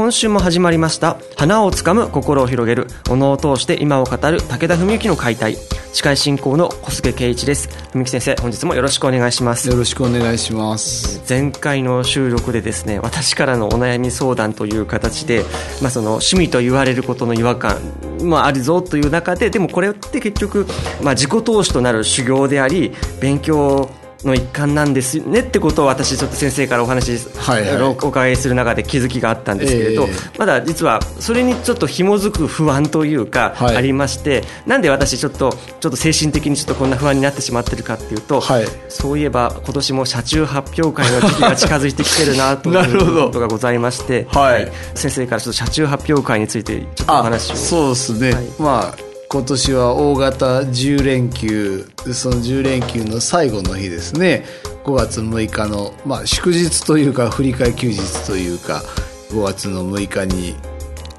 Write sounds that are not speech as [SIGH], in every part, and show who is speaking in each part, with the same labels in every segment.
Speaker 1: 今週も始まりました。花をつかむ心を広げる。お能を通して今を語る武田文幸の解体。司会進行の小菅圭一です。文幸先生本日もよろしくお願いします。
Speaker 2: よろしくお願いします。
Speaker 1: 前回の収録でですね私からのお悩み相談という形で、まあ、その趣味と言われることの違和感まあ、あるぞという中ででもこれって結局、まあ、自己投資となる修行であり勉強の一環なんですねってことを私ちょっと先生からお話、はいはい、お伺いする中で気づきがあったんですけれど、えー、まだ実はそれにちょっと紐づく不安というかありまして、はい、なんで私ちょっとちょっと精神的にちょっとこんな不安になってしまってるかっていうと、はい、そういえば今年も車中発表会の時期が近づいてきてるなという [LAUGHS] ことがございまして、はい、先生からちょっと車中発表会についてちょっとお話を。
Speaker 2: そうですね、まあ今年は大型10連休その10連休の最後の日ですね5月6日の、まあ、祝日というか振り替休日というか5月の6日に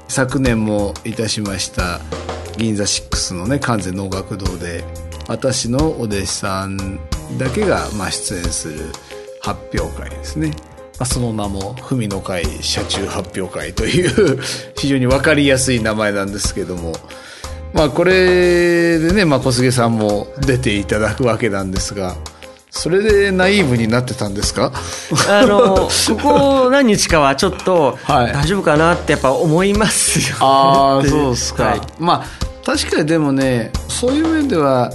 Speaker 2: 昨年もいたしました銀座6のね完全能楽堂で私のお弟子さんだけがまあ出演する発表会ですね。まあ、その名も「文の会車中発表会」という非常に分かりやすい名前なんですけどもまあこれでね、まあ、小菅さんも出ていただくわけなんですがそれでナイーブになってたんですか？
Speaker 1: あのここ何日かはちょっと大丈夫かなってやっぱ思いますよ、ね、
Speaker 2: ああそうですか、はい、まあ確かにでもねそういう面では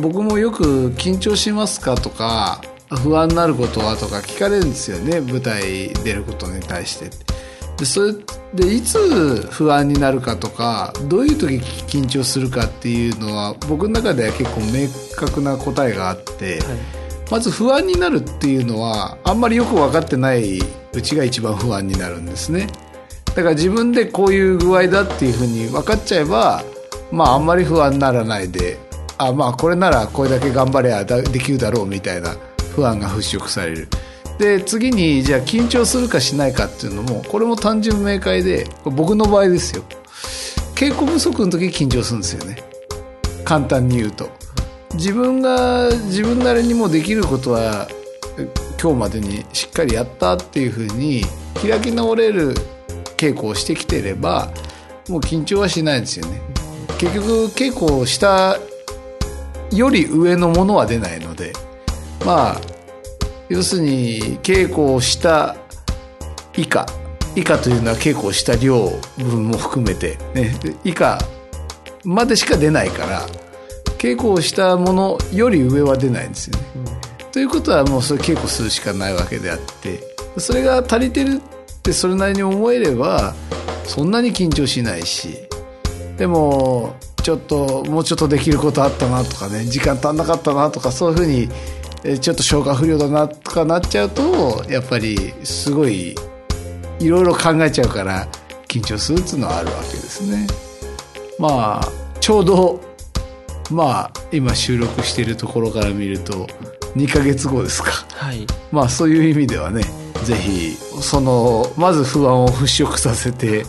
Speaker 2: 僕もよく「緊張しますか?」とか「不安になることは?」とか聞かれるんですよね舞台出ることに対して。でそれでいつ不安になるかとかどういう時緊張するかっていうのは僕の中では結構明確な答えがあって、はい、まず不安になるっていうのはあんまりよく分かってないうちが一番不安になるんですねだから自分でこういう具合だっていうふうに分かっちゃえばまああんまり不安にならないであまあこれならこれだけ頑張ればできるだろうみたいな不安が払拭される。で次にじゃあ緊張するかしないかっていうのもこれも単純明快で僕の場合ですよ。稽古不足の時緊張するんですよね。簡単に言うと。自分が自分なりにもできることは今日までにしっかりやったっていうふうに開き直れる稽古をしてきてればもう緊張はしないんですよね。結局稽古をしたより上のものは出ないのでまあ要するに稽古をした以下以下というのは稽古をした量分も含めて、ね、以下までしか出ないから稽古をしたものより上は出ないんですよね。うん、ということはもうそれ稽古するしかないわけであってそれが足りてるってそれなりに思えればそんなに緊張しないしでもちょっともうちょっとできることあったなとかね時間足んなかったなとかそういうふうにちょっと消化不良だなとかなっちゃうとやっぱりすごいいろいろ考えちゃうから緊張するっていうのはあるわけですね。まあちょうどまあ今収録しているところから見ると2か月後ですか、はい、まあそういう意味ではねぜひそのまず不安を払拭させて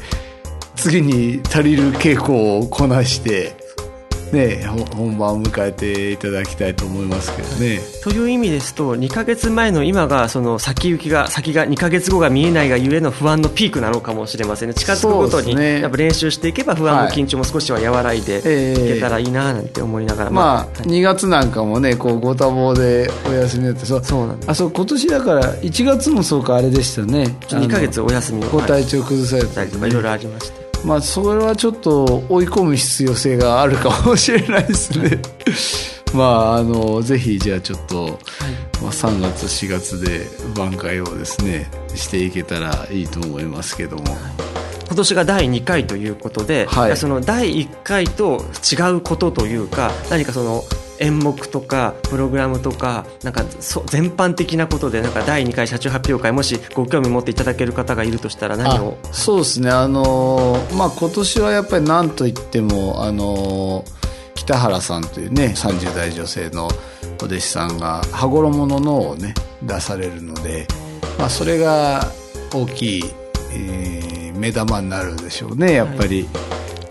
Speaker 2: 次に足りる稽古をこなしてね、本番を迎えていただきたいと思いますけどね。
Speaker 1: という意味ですと2か月前の今がその先行きが先が2か月後が見えないがゆえの不安のピークなのかもしれませんね。近づくごとに、やっぱ練習していけば不安も緊張も少しは和らいでい。けたらいいななんて思いながら、
Speaker 2: まあ、まあ、2月なんかもねこうご多忙でお休みだってそう。そうなんあそう今年だから1月もそうかあれでしたね。
Speaker 1: 2か月お休み
Speaker 2: ご体調崩された
Speaker 1: りとかいろいろありまして
Speaker 2: まあそれはちょっと追い込む必要性があるかもしれないですね。[LAUGHS] まああのぜひじゃあちょっと、まあ、3月4月で挽回をですねしていけたらいいと思いますけども、
Speaker 1: 今年が第2回ということで、
Speaker 2: はい。
Speaker 1: その第1回と違うことというか何かその演目とかプログラムとかなんかそ全般的なことでなんか第2回社長発表会もしご興味持っていただける方がいるとしたら何を？
Speaker 2: あそうですね。あのまあ今年はやっぱり何といってもあの北原さんというね30代女性のお弟子さんが羽衣の脳をね出されるので、まあ、それが大きい、えー目玉になるでしょうねやっぱり、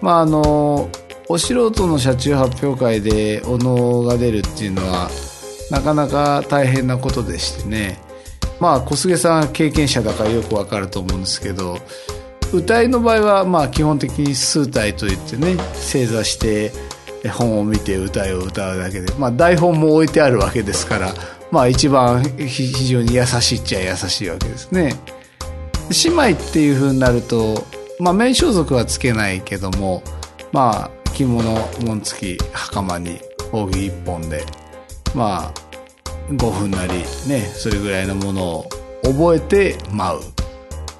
Speaker 2: まああのお素人の車中発表会でお能が出るっていうのはなかなか大変なことでしてねまあ小菅さん経験者だからよくわかると思うんですけど歌いの場合はまあ基本的に数体といってね正座して本を見て歌いを歌うだけで、まあ、台本も置いてあるわけですから、まあ、一番非常に優しいっちゃ優しいわけですね。姉妹っていう風になると、まあ、面装束はつけないけども、まあ、着物紋付き袴に扇一本でまあ5分なりねそれぐらいのものを覚えて舞う、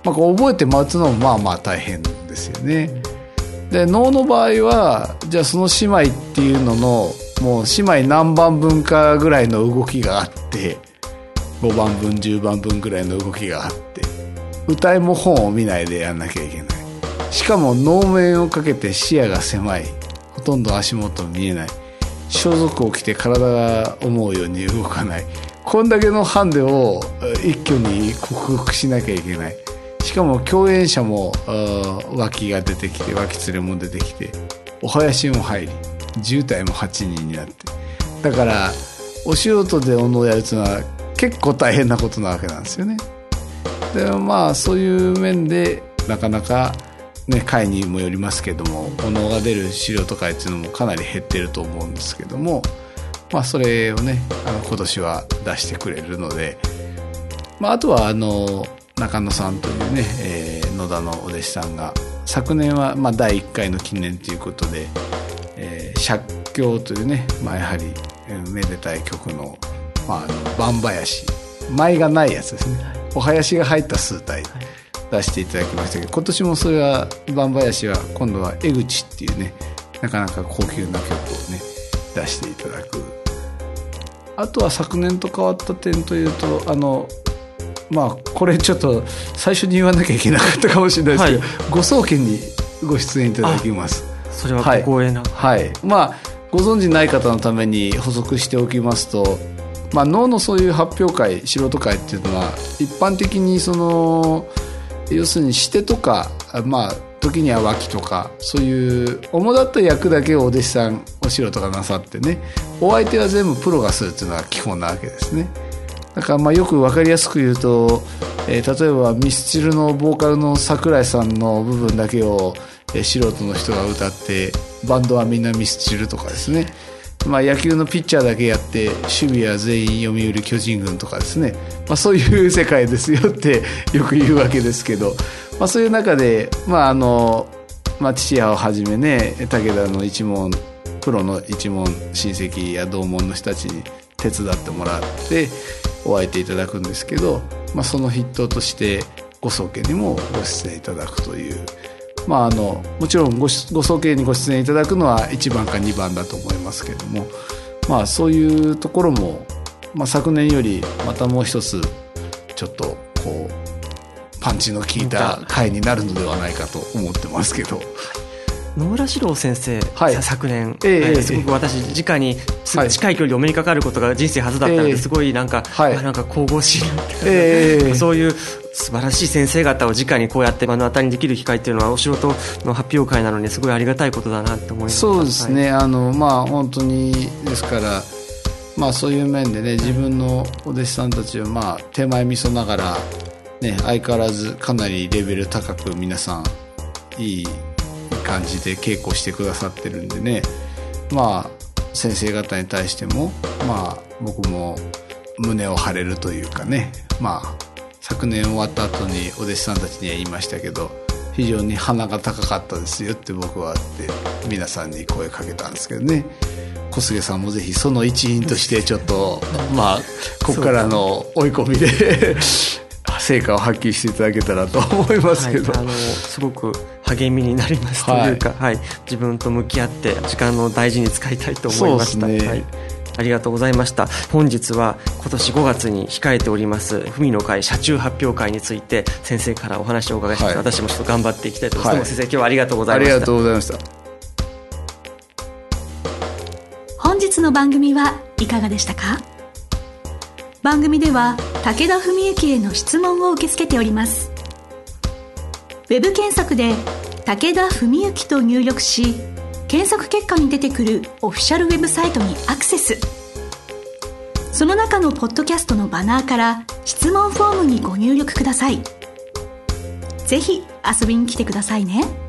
Speaker 2: まあ、こう覚えて舞うつのもまあまあ大変ですよね。で能の場合はじゃあその姉妹っていうののもう姉妹何番分かぐらいの動きがあって5番分10番分ぐらいの動きがあって歌いも本を見ないでやんなきゃいけない。しかも能面をかけて視野が狭い。とんど足元見えない。装束を着て体が思うように動かない。こんだけのハンデを一挙に克服しなきゃいけない。しかも共演者も脇が出てきて脇連れも出てきてお囃子も入り渋滞も8人になって。だからお仕事でお能をやるっていうのは結構大変なことなわけなんですよね。でまあそういう面でなかなかね会にもよりますけどもお能が出る素人会っていうのもかなり減ってると思うんですけどもまあそれをねあの今年は出してくれるので、まあ、あとはあの中野さんというね、えー野田のお弟子さんが昨年はまあ第1回の記念ということで「えー写経」というね、まあ、やはりめでたい曲の,、まあ、あの万林舞がないやつですね。お囃子が入った数体。出していただきましたけど今年もそれは万林は今度は江口っていうねなかなか高級な曲をね出していただく。あとは昨年と変わった点というとあのまあこれちょっと最初に言わなきゃいけなかったかもしれないですけど、ご宗家にご出演いただきます。
Speaker 1: それはご光栄な、
Speaker 2: はい。まあご存知ない方のために補足しておきますと、まあ、脳のそういう発表会素人会っていうのは一般的にその要するにしてとかまあ時には脇とかそういう主だった役だけをお弟子さんお素人がなさってねお相手は全部プロがするっていうのが基本なわけですね。だからまあよく分かりやすく言うと、えー例えばミスチルのボーカルの桜井さんの部分だけを、えー素人の人が歌ってバンドはみんなミスチルとかですね。まあ、野球のピッチャーだけやって守備は全員読売巨人軍とかですね、まあ、そういう世界ですよって [LAUGHS] よく言うわけですけど、まあ、そういう中で、まああのまあ、父親をはじめね武田の一門プロの一門親戚や同門の人たちに手伝ってもらってお相手いただくんですけど、まあ、その筆頭としてご宗家にもご出演いただくという。まあ、あのもちろんごしご宗家にご出演いただくのは1番か2番だと思いますけども、まあ、そういうところも、まあ、昨年よりまたもう一つちょっとこうパンチの効いた回になるのではないかと思ってますけど。
Speaker 1: 野村史郎先生、
Speaker 2: はい。
Speaker 1: さ昨年、
Speaker 2: ええええ。
Speaker 1: はいすごく私直に近い距離でお目にかかることが人生初だったので、
Speaker 2: ええ。
Speaker 1: すごいなんか、
Speaker 2: はい。
Speaker 1: あなんか神々しいな
Speaker 2: ええ。[LAUGHS]
Speaker 1: そういう素晴らしい先生方を直にこうやって目の当たりにできる機会っていうのはお仕事の発表会なのにすごいありがたいことだなって思います。
Speaker 2: そうですね、あのまあ本当にですからまあそういう面でね自分のお弟子さんたちはまあ手前味噌ながらね相変わらずかなりレベル高く皆さんいい感じで稽古してくださってるんでね。まあ先生方に対してもまあ僕も胸を張れるというかね。まあ昨年終わった後にお弟子さんたちには言いましたけど非常に鼻が高かったですよって僕はって皆さんに声かけたんですけどね。小菅さんもぜひその一員としてちょっと [LAUGHS] まあここからの追い込みで [LAUGHS] 成果を発揮していただけたらと思いますけど、
Speaker 1: はい、あのすごく励みになりますというか、はい、はい、自分と向き合って時間の大事に使いたいと思いました。ね、はいありがとうございました。本日は今年5月に控えております文の会車中発表会について先生からお話をお伺いして、はい、私もちょっと頑張っていきたいと思います、はい、先生今日はありがとうございました。
Speaker 2: ありがとうございました。
Speaker 3: 本日の番組はいかがでしたか？番組では武田文幸への質問を受け付けております。ウェブ検索で武田文幸と入力し検索結果に出てくるオフィシャルウェブサイトにアクセスその中のポッドキャストのバナーから質問フォームにご入力くださいぜひ遊びに来てくださいね。